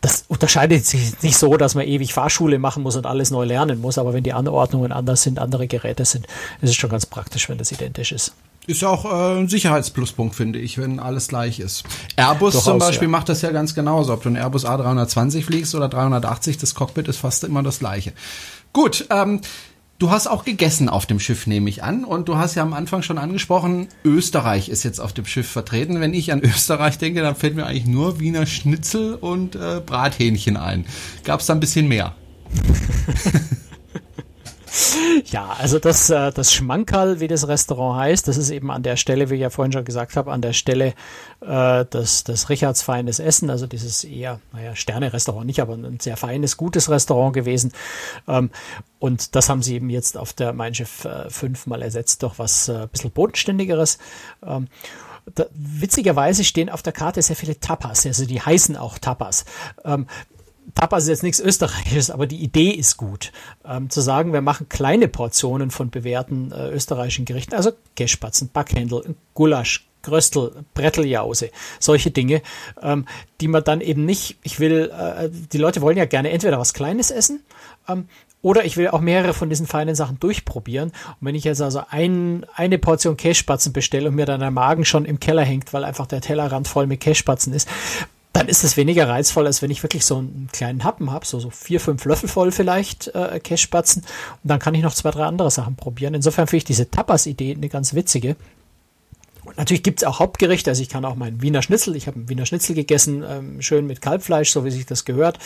das unterscheidet sich nicht so, dass man ewig Fahrschule machen muss und alles neu lernen muss, aber wenn die Anordnungen anders sind, andere Geräte sind, ist es schon ganz praktisch, wenn das identisch ist. Ist ja auch äh, ein Sicherheitspluspunkt, finde ich, wenn alles gleich ist. Airbus Durchaus, zum Beispiel ja. macht das ja ganz genauso. Ob du einen Airbus A320 fliegst oder 380, das Cockpit ist fast immer das gleiche. Gut, ähm, Du hast auch gegessen auf dem Schiff, nehme ich an. Und du hast ja am Anfang schon angesprochen, Österreich ist jetzt auf dem Schiff vertreten. Wenn ich an Österreich denke, dann fällt mir eigentlich nur Wiener Schnitzel und äh, Brathähnchen ein. Gab es da ein bisschen mehr? Ja, also das, äh, das Schmankerl, wie das Restaurant heißt, das ist eben an der Stelle, wie ich ja vorhin schon gesagt habe, an der Stelle äh, des, des Richards feines Essen, also dieses eher, naja, Sterne-Restaurant nicht, aber ein sehr feines, gutes Restaurant gewesen. Ähm, und das haben sie eben jetzt auf der Mein Schiff äh, 5 mal ersetzt durch was äh, bisschen bodenständigeres. Ähm, da, witzigerweise stehen auf der Karte sehr viele Tapas, also die heißen auch Tapas. Ähm, Tapas ist jetzt nichts Österreichisches, aber die Idee ist gut. Ähm, zu sagen, wir machen kleine Portionen von bewährten äh, österreichischen Gerichten, also Geschspatzen, Backhändel, Gulasch, Gröstel, Bretteljause, solche Dinge, ähm, die man dann eben nicht, ich will, äh, die Leute wollen ja gerne entweder was Kleines essen, ähm, oder ich will auch mehrere von diesen feinen Sachen durchprobieren. Und wenn ich jetzt also ein, eine Portion Kässpatzen bestelle und mir dann der Magen schon im Keller hängt, weil einfach der Tellerrand voll mit Kässpatzen ist, dann ist es weniger reizvoll, als wenn ich wirklich so einen kleinen Happen habe, so, so vier, fünf Löffel voll vielleicht äh, Cashspatzen und dann kann ich noch zwei, drei andere Sachen probieren. Insofern finde ich diese Tapas-Idee eine ganz witzige. Und natürlich gibt's auch Hauptgerichte, also ich kann auch meinen Wiener Schnitzel, ich habe einen Wiener Schnitzel gegessen, ähm, schön mit Kalbfleisch, so wie sich das gehört,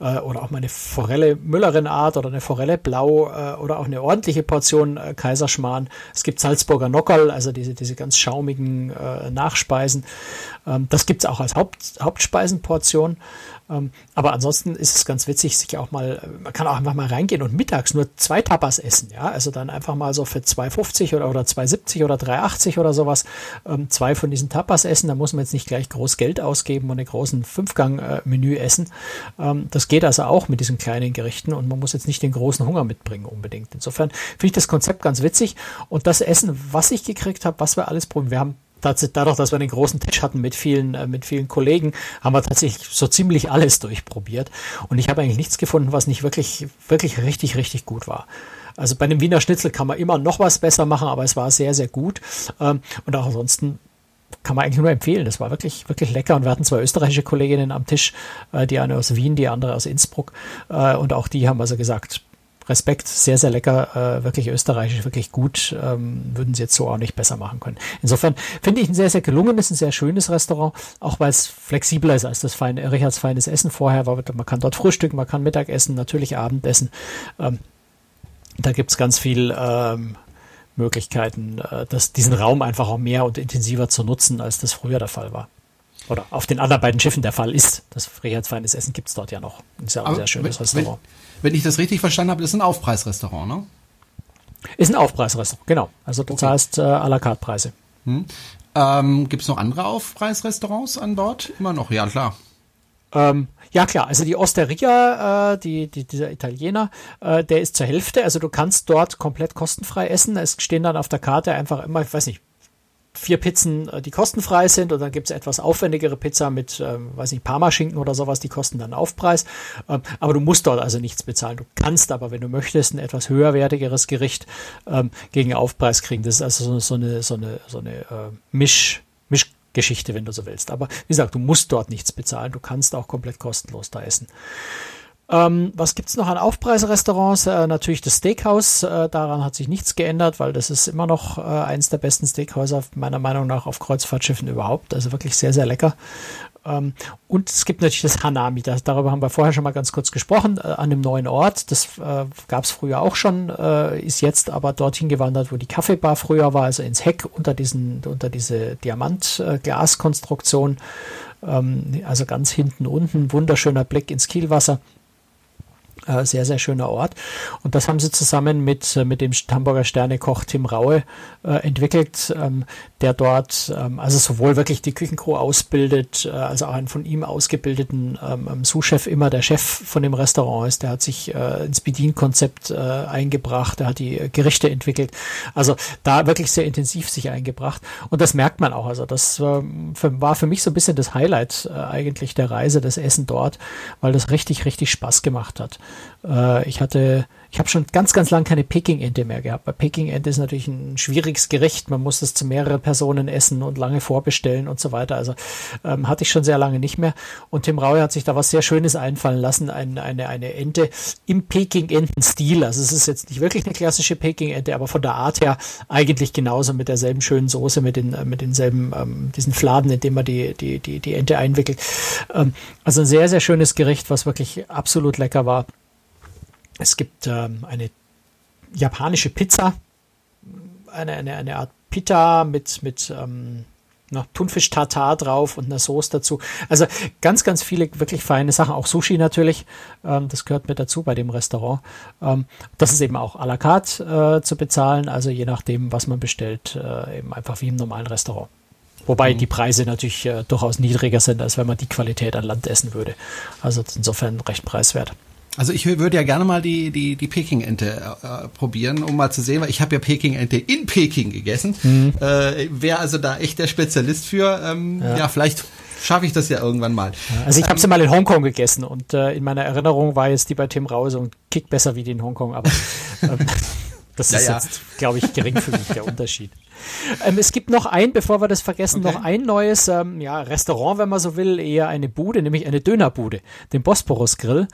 äh, oder auch meine Forelle Müllerin Art oder eine Forelle Blau äh, oder auch eine ordentliche Portion äh, Kaiserschmarrn. Es gibt Salzburger Nockerl, also diese, diese ganz schaumigen äh, Nachspeisen. Ähm, das gibt's auch als Haupt, Hauptspeisenportion. Ähm, aber ansonsten ist es ganz witzig, sich auch mal, man kann auch einfach mal reingehen und mittags nur zwei Tapas essen, ja, also dann einfach mal so für 2,50 oder, oder 2,70 oder 3,80 oder sowas, ähm, zwei von diesen Tapas essen, da muss man jetzt nicht gleich groß Geld ausgeben und einen großen Fünfgang-Menü essen. Ähm, das geht also auch mit diesen kleinen Gerichten und man muss jetzt nicht den großen Hunger mitbringen unbedingt. Insofern finde ich das Konzept ganz witzig und das Essen, was ich gekriegt habe, was wir alles probieren, wir haben dadurch, dass wir einen großen Tisch hatten mit vielen, äh, mit vielen Kollegen, haben wir tatsächlich so ziemlich alles durchprobiert. Und ich habe eigentlich nichts gefunden, was nicht wirklich, wirklich richtig, richtig gut war. Also bei einem Wiener Schnitzel kann man immer noch was besser machen, aber es war sehr, sehr gut. Ähm, und auch ansonsten kann man eigentlich nur empfehlen. Das war wirklich, wirklich lecker. Und wir hatten zwei österreichische Kolleginnen am Tisch, äh, die eine aus Wien, die andere aus Innsbruck. Äh, und auch die haben also gesagt, Respekt, sehr, sehr lecker, äh, wirklich österreichisch, wirklich gut, ähm, würden sie jetzt so auch nicht besser machen können. Insofern finde ich ein sehr, sehr gelungenes, ein sehr schönes Restaurant, auch weil es flexibler ist als das feine, Richards feines Essen vorher war. Man kann dort frühstücken, man kann Mittagessen, natürlich Abendessen. Ähm, da gibt's ganz viel ähm, Möglichkeiten, äh, das, diesen Raum einfach auch mehr und intensiver zu nutzen, als das früher der Fall war oder auf den anderen beiden Schiffen der Fall ist. Das Richards feines Essen gibt's dort ja noch. Ist ja auch ein sehr schönes wenn, Restaurant. Wenn, ich das richtig verstanden habe, ist ein Aufpreisrestaurant, ne? Ist ein Aufpreisrestaurant, genau. Also du okay. zahlst äh, à la carte Preise. Hm. Ähm, Gibt es noch andere Aufpreisrestaurants an Bord? Immer noch, ja klar. Ähm, ja klar, also die Osteria, äh, die, die, dieser Italiener, äh, der ist zur Hälfte. Also du kannst dort komplett kostenfrei essen. Es stehen dann auf der Karte einfach immer, ich weiß nicht, vier Pizzen, äh, die kostenfrei sind und dann gibt es etwas aufwendigere Pizza mit, ähm, weiß nicht, Parmaschinken oder sowas, die kosten dann Aufpreis. Ähm, aber du musst dort also nichts bezahlen. Du kannst aber, wenn du möchtest, ein etwas höherwertigeres Gericht ähm, gegen Aufpreis kriegen. Das ist also so, so eine, so eine, so eine äh, Misch, Mischgeschichte, wenn du so willst. Aber wie gesagt, du musst dort nichts bezahlen. Du kannst auch komplett kostenlos da essen. Ähm, was gibt's noch an Aufpreisrestaurants? Äh, natürlich das Steakhouse. Äh, daran hat sich nichts geändert, weil das ist immer noch äh, eins der besten Steakhäuser meiner Meinung nach auf Kreuzfahrtschiffen überhaupt. Also wirklich sehr, sehr lecker. Ähm, und es gibt natürlich das Hanami, das, darüber haben wir vorher schon mal ganz kurz gesprochen, äh, an einem neuen Ort. Das äh, gab es früher auch schon, äh, ist jetzt aber dorthin gewandert, wo die Kaffeebar früher war, also ins Heck unter, diesen, unter diese Diamant-Glaskonstruktion. Ähm, also ganz hinten unten, wunderschöner Blick ins Kielwasser. Äh, sehr, sehr schöner Ort. Und das haben sie zusammen mit, äh, mit dem Hamburger Sternekoch Tim Raue äh, entwickelt, ähm, der dort ähm, also sowohl wirklich die Küchencrew ausbildet, äh, als auch einen von ihm ausgebildeten ähm, ähm, Sous-Chef immer der Chef von dem Restaurant ist. Der hat sich äh, ins Bedienkonzept äh, eingebracht, der hat die Gerichte entwickelt. Also da wirklich sehr intensiv sich eingebracht. Und das merkt man auch. Also das äh, für, war für mich so ein bisschen das Highlight äh, eigentlich der Reise, das Essen dort, weil das richtig, richtig Spaß gemacht hat. Äh, ich hatte, ich habe schon ganz, ganz lang keine Peking-Ente mehr gehabt. Weil Peking-Ente ist natürlich ein schwieriges Gericht. Man muss das zu mehreren Personen essen und lange vorbestellen und so weiter. Also ähm, hatte ich schon sehr lange nicht mehr. Und Tim Raue hat sich da was sehr Schönes einfallen lassen. Ein, eine, eine Ente im Peking-Enten-Stil. Also es ist jetzt nicht wirklich eine klassische Peking-Ente, aber von der Art her eigentlich genauso mit derselben schönen Soße, mit den, mit denselben, ähm, diesen Fladen, in dem man die, die, die, die Ente einwickelt. Ähm, also ein sehr, sehr schönes Gericht, was wirklich absolut lecker war. Es gibt ähm, eine japanische Pizza, eine, eine, eine Art Pita mit, mit ähm, Thunfisch Tartar drauf und einer Soße dazu. Also ganz, ganz viele wirklich feine Sachen. Auch Sushi natürlich. Ähm, das gehört mit dazu bei dem Restaurant. Ähm, das ist eben auch à la carte äh, zu bezahlen. Also je nachdem, was man bestellt, äh, eben einfach wie im normalen Restaurant. Wobei mhm. die Preise natürlich äh, durchaus niedriger sind, als wenn man die Qualität an Land essen würde. Also insofern recht preiswert. Also ich würde ja gerne mal die, die, die Peking-Ente äh, probieren, um mal zu sehen, weil ich habe ja Peking-Ente in Peking gegessen. Mhm. Äh, Wäre also da echt der Spezialist für. Ähm, ja. ja, vielleicht schaffe ich das ja irgendwann mal. Also ich habe sie mal in Hongkong gegessen und äh, in meiner Erinnerung war jetzt die bei Tim Rause und Kick besser wie die in Hongkong, aber ähm, das ist ja, ja. jetzt, glaube ich, geringfügig der Unterschied. Ähm, es gibt noch ein, bevor wir das vergessen, okay. noch ein neues ähm, ja, Restaurant, wenn man so will, eher eine Bude, nämlich eine Dönerbude, den Bosporus Grill.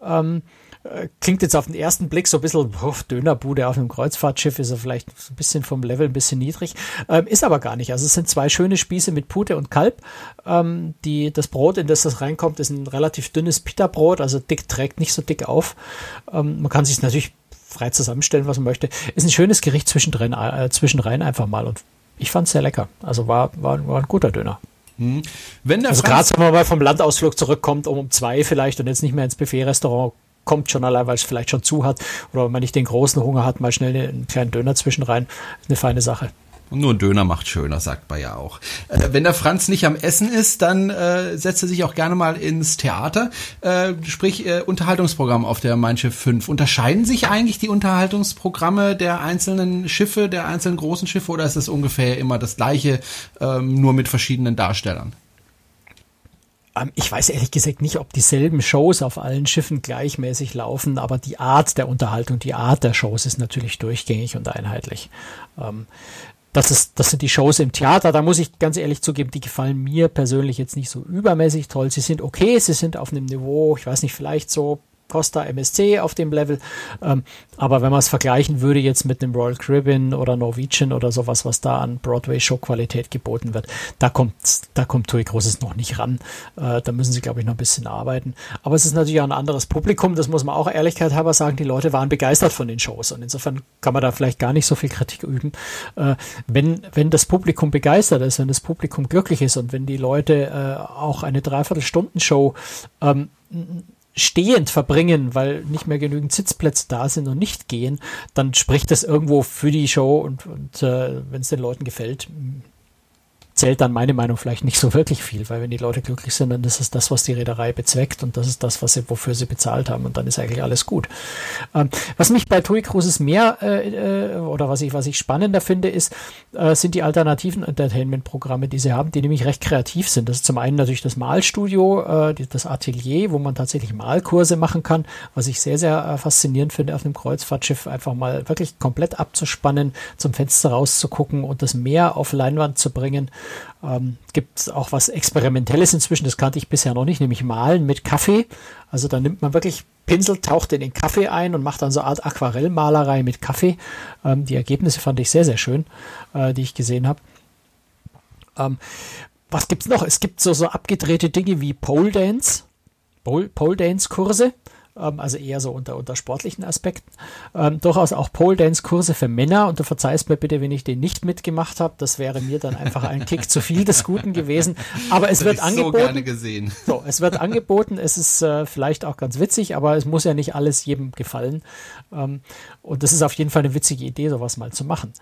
Ähm, äh, klingt jetzt auf den ersten Blick so ein bisschen, oh, Dönerbude auf einem Kreuzfahrtschiff ist ja vielleicht ein bisschen vom Level ein bisschen niedrig, ähm, ist aber gar nicht. Also es sind zwei schöne Spieße mit Pute und Kalb. Ähm, die, das Brot, in das das reinkommt, ist ein relativ dünnes Pita-Brot, also dick, trägt nicht so dick auf. Ähm, man kann sich natürlich frei zusammenstellen, was man möchte. Ist ein schönes Gericht zwischendrin, äh, zwischenrein einfach mal und ich fand es sehr lecker. Also war, war, war ein guter Döner. Hm. Wenn der also gerade wenn man mal vom Landausflug zurückkommt, um um zwei vielleicht und jetzt nicht mehr ins Buffet-Restaurant kommt schon allein, weil es vielleicht schon zu hat oder wenn man nicht den großen Hunger hat, mal schnell einen kleinen Döner zwischenrein. Ist eine feine Sache. Und nur ein Döner macht schöner, sagt man ja auch. Äh, wenn der Franz nicht am Essen ist, dann äh, setzt er sich auch gerne mal ins Theater, äh, sprich äh, Unterhaltungsprogramm auf der Mein Schiff 5. Unterscheiden sich eigentlich die Unterhaltungsprogramme der einzelnen Schiffe, der einzelnen großen Schiffe oder ist es ungefähr immer das gleiche, ähm, nur mit verschiedenen Darstellern? Ähm, ich weiß ehrlich gesagt nicht, ob dieselben Shows auf allen Schiffen gleichmäßig laufen, aber die Art der Unterhaltung, die Art der Shows ist natürlich durchgängig und einheitlich. Das ist, das sind die Shows im Theater. Da muss ich ganz ehrlich zugeben, die gefallen mir persönlich jetzt nicht so übermäßig toll. Sie sind okay, sie sind auf einem Niveau, ich weiß nicht, vielleicht so Costa MSC auf dem Level. Ähm, aber wenn man es vergleichen würde jetzt mit einem Royal Caribbean oder Norwegian oder sowas, was da an Broadway-Show-Qualität geboten wird, da kommt, da kommt Tui Großes noch nicht ran. Äh, da müssen sie, glaube ich, noch ein bisschen arbeiten. Aber es ist natürlich auch ein anderes Publikum, das muss man auch Ehrlichkeit halber sagen. Die Leute waren begeistert von den Shows und insofern kann man da vielleicht gar nicht so viel Kritik üben. Äh, wenn, wenn das Publikum begeistert ist, wenn das Publikum glücklich ist und wenn die Leute äh, auch eine Dreiviertelstunden-Show ähm, stehend verbringen, weil nicht mehr genügend Sitzplätze da sind und nicht gehen, dann spricht das irgendwo für die Show und, und äh, wenn es den Leuten gefällt, zählt dann meine Meinung vielleicht nicht so wirklich viel, weil wenn die Leute glücklich sind, dann ist es das, was die Reederei bezweckt und das ist das, was sie, wofür sie bezahlt haben und dann ist eigentlich alles gut. Ähm, was mich bei TUI Cruises mehr äh, äh, oder was ich, was ich spannender finde, ist, äh, sind die alternativen Entertainment-Programme, die sie haben, die nämlich recht kreativ sind. Das ist zum einen natürlich das Malstudio, äh, das Atelier, wo man tatsächlich Malkurse machen kann, was ich sehr, sehr äh, faszinierend finde, auf einem Kreuzfahrtschiff einfach mal wirklich komplett abzuspannen, zum Fenster rauszugucken und das Meer auf Leinwand zu bringen. Ähm, gibt auch was Experimentelles inzwischen, das kannte ich bisher noch nicht, nämlich Malen mit Kaffee. Also da nimmt man wirklich Pinsel, taucht in den Kaffee ein und macht dann so eine Art Aquarellmalerei mit Kaffee. Ähm, die Ergebnisse fand ich sehr, sehr schön, äh, die ich gesehen habe. Ähm, was gibt's noch? Es gibt so, so abgedrehte Dinge wie Pole Dance, Pole, Pole Dance Kurse ähm, also eher so unter, unter sportlichen Aspekten. Ähm, durchaus auch Pole Dance Kurse für Männer und du verzeihst mir bitte, wenn ich den nicht mitgemacht habe. Das wäre mir dann einfach ein Kick zu viel des Guten gewesen. Aber es das wird angeboten. So, gerne gesehen. so, es wird angeboten. Es ist äh, vielleicht auch ganz witzig, aber es muss ja nicht alles jedem gefallen. Ähm, und das ist auf jeden Fall eine witzige Idee, sowas mal zu machen.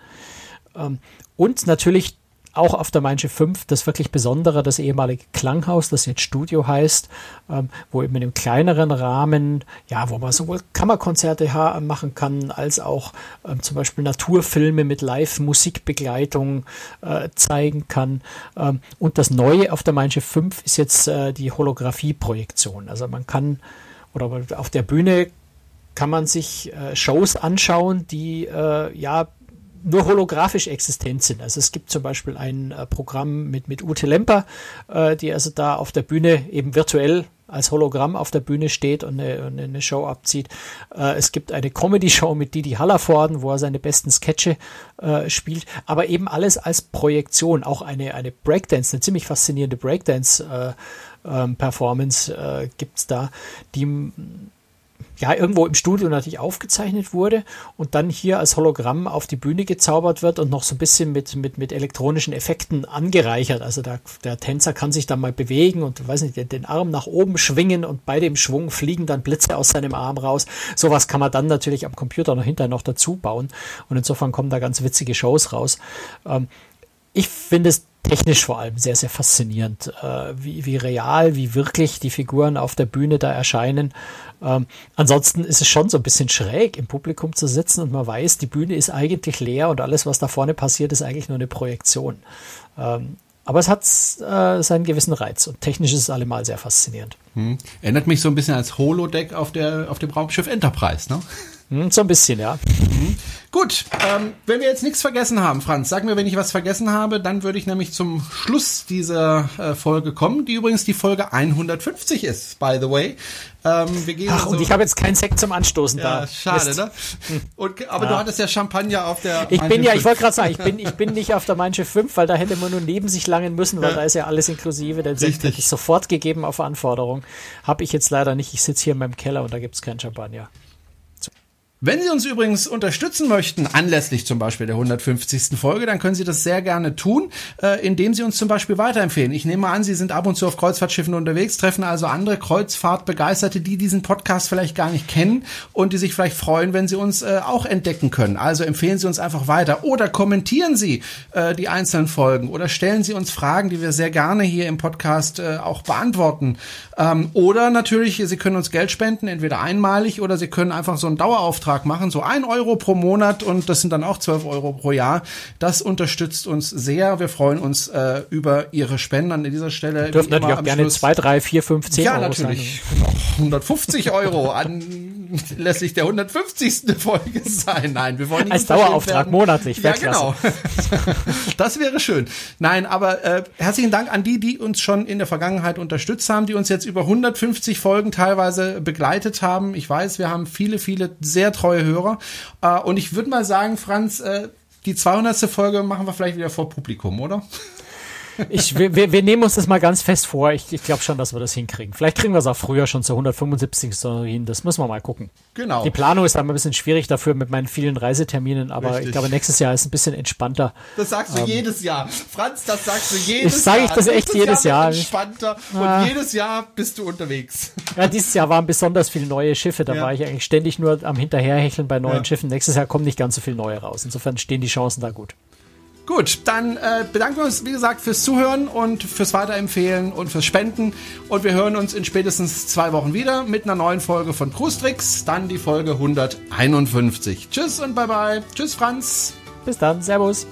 Ähm, und natürlich auch auf der Mainsche 5 das wirklich Besondere, das ehemalige Klanghaus, das jetzt Studio heißt, ähm, wo eben in einem kleineren Rahmen, ja, wo man sowohl Kammerkonzerte machen kann, als auch ähm, zum Beispiel Naturfilme mit Live-Musikbegleitung äh, zeigen kann. Ähm, und das Neue auf der Mainsche 5 ist jetzt äh, die Holographie-Projektion. Also man kann, oder auf der Bühne kann man sich äh, Shows anschauen, die äh, ja nur holographisch existent sind. Also es gibt zum Beispiel ein äh, Programm mit, mit Ute Lemper, äh, die also da auf der Bühne eben virtuell als Hologramm auf der Bühne steht und eine, eine Show abzieht. Äh, es gibt eine Comedy-Show mit Didi Hallervorden, wo er seine besten Sketche äh, spielt, aber eben alles als Projektion. Auch eine, eine Breakdance, eine ziemlich faszinierende Breakdance-Performance äh, äh, gibt's da, die ja irgendwo im Studio natürlich aufgezeichnet wurde und dann hier als Hologramm auf die Bühne gezaubert wird und noch so ein bisschen mit, mit, mit elektronischen Effekten angereichert. Also der, der Tänzer kann sich dann mal bewegen und weiß nicht, den, den Arm nach oben schwingen und bei dem Schwung fliegen dann Blitze aus seinem Arm raus. Sowas kann man dann natürlich am Computer noch hinterher noch dazu bauen und insofern kommen da ganz witzige Shows raus. Ähm, ich finde es technisch vor allem sehr, sehr faszinierend, äh, wie, wie real, wie wirklich die Figuren auf der Bühne da erscheinen. Ähm, ansonsten ist es schon so ein bisschen schräg, im Publikum zu sitzen und man weiß, die Bühne ist eigentlich leer und alles, was da vorne passiert, ist eigentlich nur eine Projektion. Ähm, aber es hat äh, seinen gewissen Reiz und technisch ist es allemal sehr faszinierend. Hm. Erinnert mich so ein bisschen als Holodeck auf, der, auf dem Raumschiff Enterprise, ne? Hm, so ein bisschen, ja. Mhm. Gut, ähm, wenn wir jetzt nichts vergessen haben, Franz, sag mir, wenn ich was vergessen habe, dann würde ich nämlich zum Schluss dieser äh, Folge kommen, die übrigens die Folge 150 ist, by the way. Ähm, wir gehen Ach, also, und ich habe jetzt keinen Sekt zum Anstoßen ja, da. Schade, Mist. ne? Und, aber ja. du hattest ja Champagner auf der Ich bin ja, ich wollte gerade sagen, ich bin, ich bin nicht auf der Manche 5, weil da hätte man nur neben sich langen müssen, weil ja. da ist ja alles inklusive. Den Sekt hätte ich sofort gegeben auf Anforderung. Habe ich jetzt leider nicht. Ich sitze hier in meinem Keller und da gibt's kein Champagner. Wenn Sie uns übrigens unterstützen möchten, anlässlich zum Beispiel der 150. Folge, dann können Sie das sehr gerne tun, äh, indem Sie uns zum Beispiel weiterempfehlen. Ich nehme an, Sie sind ab und zu auf Kreuzfahrtschiffen unterwegs, treffen also andere Kreuzfahrtbegeisterte, die diesen Podcast vielleicht gar nicht kennen und die sich vielleicht freuen, wenn Sie uns äh, auch entdecken können. Also empfehlen Sie uns einfach weiter oder kommentieren Sie äh, die einzelnen Folgen oder stellen Sie uns Fragen, die wir sehr gerne hier im Podcast auch beantworten. Ähm, oder natürlich, Sie können uns Geld spenden, entweder einmalig oder Sie können einfach so einen Dauerauftrag Beitrag machen, so ein Euro pro Monat und das sind dann auch zwölf Euro pro Jahr. Das unterstützt uns sehr. Wir freuen uns äh, über Ihre Spenden an dieser Stelle. Wir dürfen natürlich auch gerne Schluss. zwei, drei, vier, fünf, zehn ja, Euro natürlich. Sein. 150 Euro anlässlich der 150. Folge sein. Nein, wir wollen nicht als Dauerauftrag werden. monatlich. Ja, genau. das wäre schön. Nein, aber äh, herzlichen Dank an die, die uns schon in der Vergangenheit unterstützt haben, die uns jetzt über 150 Folgen teilweise begleitet haben. Ich weiß, wir haben viele, viele sehr treue Hörer. Äh, und ich würde mal sagen, Franz, äh, die 200. Folge machen wir vielleicht wieder vor Publikum, oder? Ich, wir, wir nehmen uns das mal ganz fest vor. Ich, ich glaube schon, dass wir das hinkriegen. Vielleicht kriegen wir es auch früher schon zur 175. hin. Das müssen wir mal gucken. Genau. Die Planung ist dann ein bisschen schwierig dafür mit meinen vielen Reiseterminen, aber Richtig. ich glaube, nächstes Jahr ist ein bisschen entspannter. Das sagst du ähm, jedes Jahr. Franz, das sagst du jedes ich sag Jahr. Sage ich das echt jedes Jahr. Jahr. Entspannter ah. und jedes Jahr bist du unterwegs. Ja, dieses Jahr waren besonders viele neue Schiffe. Da ja. war ich eigentlich ständig nur am Hinterherhecheln bei neuen ja. Schiffen. Nächstes Jahr kommen nicht ganz so viele neue raus. Insofern stehen die Chancen da gut. Gut, dann äh, bedanken wir uns, wie gesagt, fürs Zuhören und fürs Weiterempfehlen und fürs Spenden. Und wir hören uns in spätestens zwei Wochen wieder mit einer neuen Folge von Cruistrix, dann die Folge 151. Tschüss und bye bye. Tschüss, Franz. Bis dann. Servus.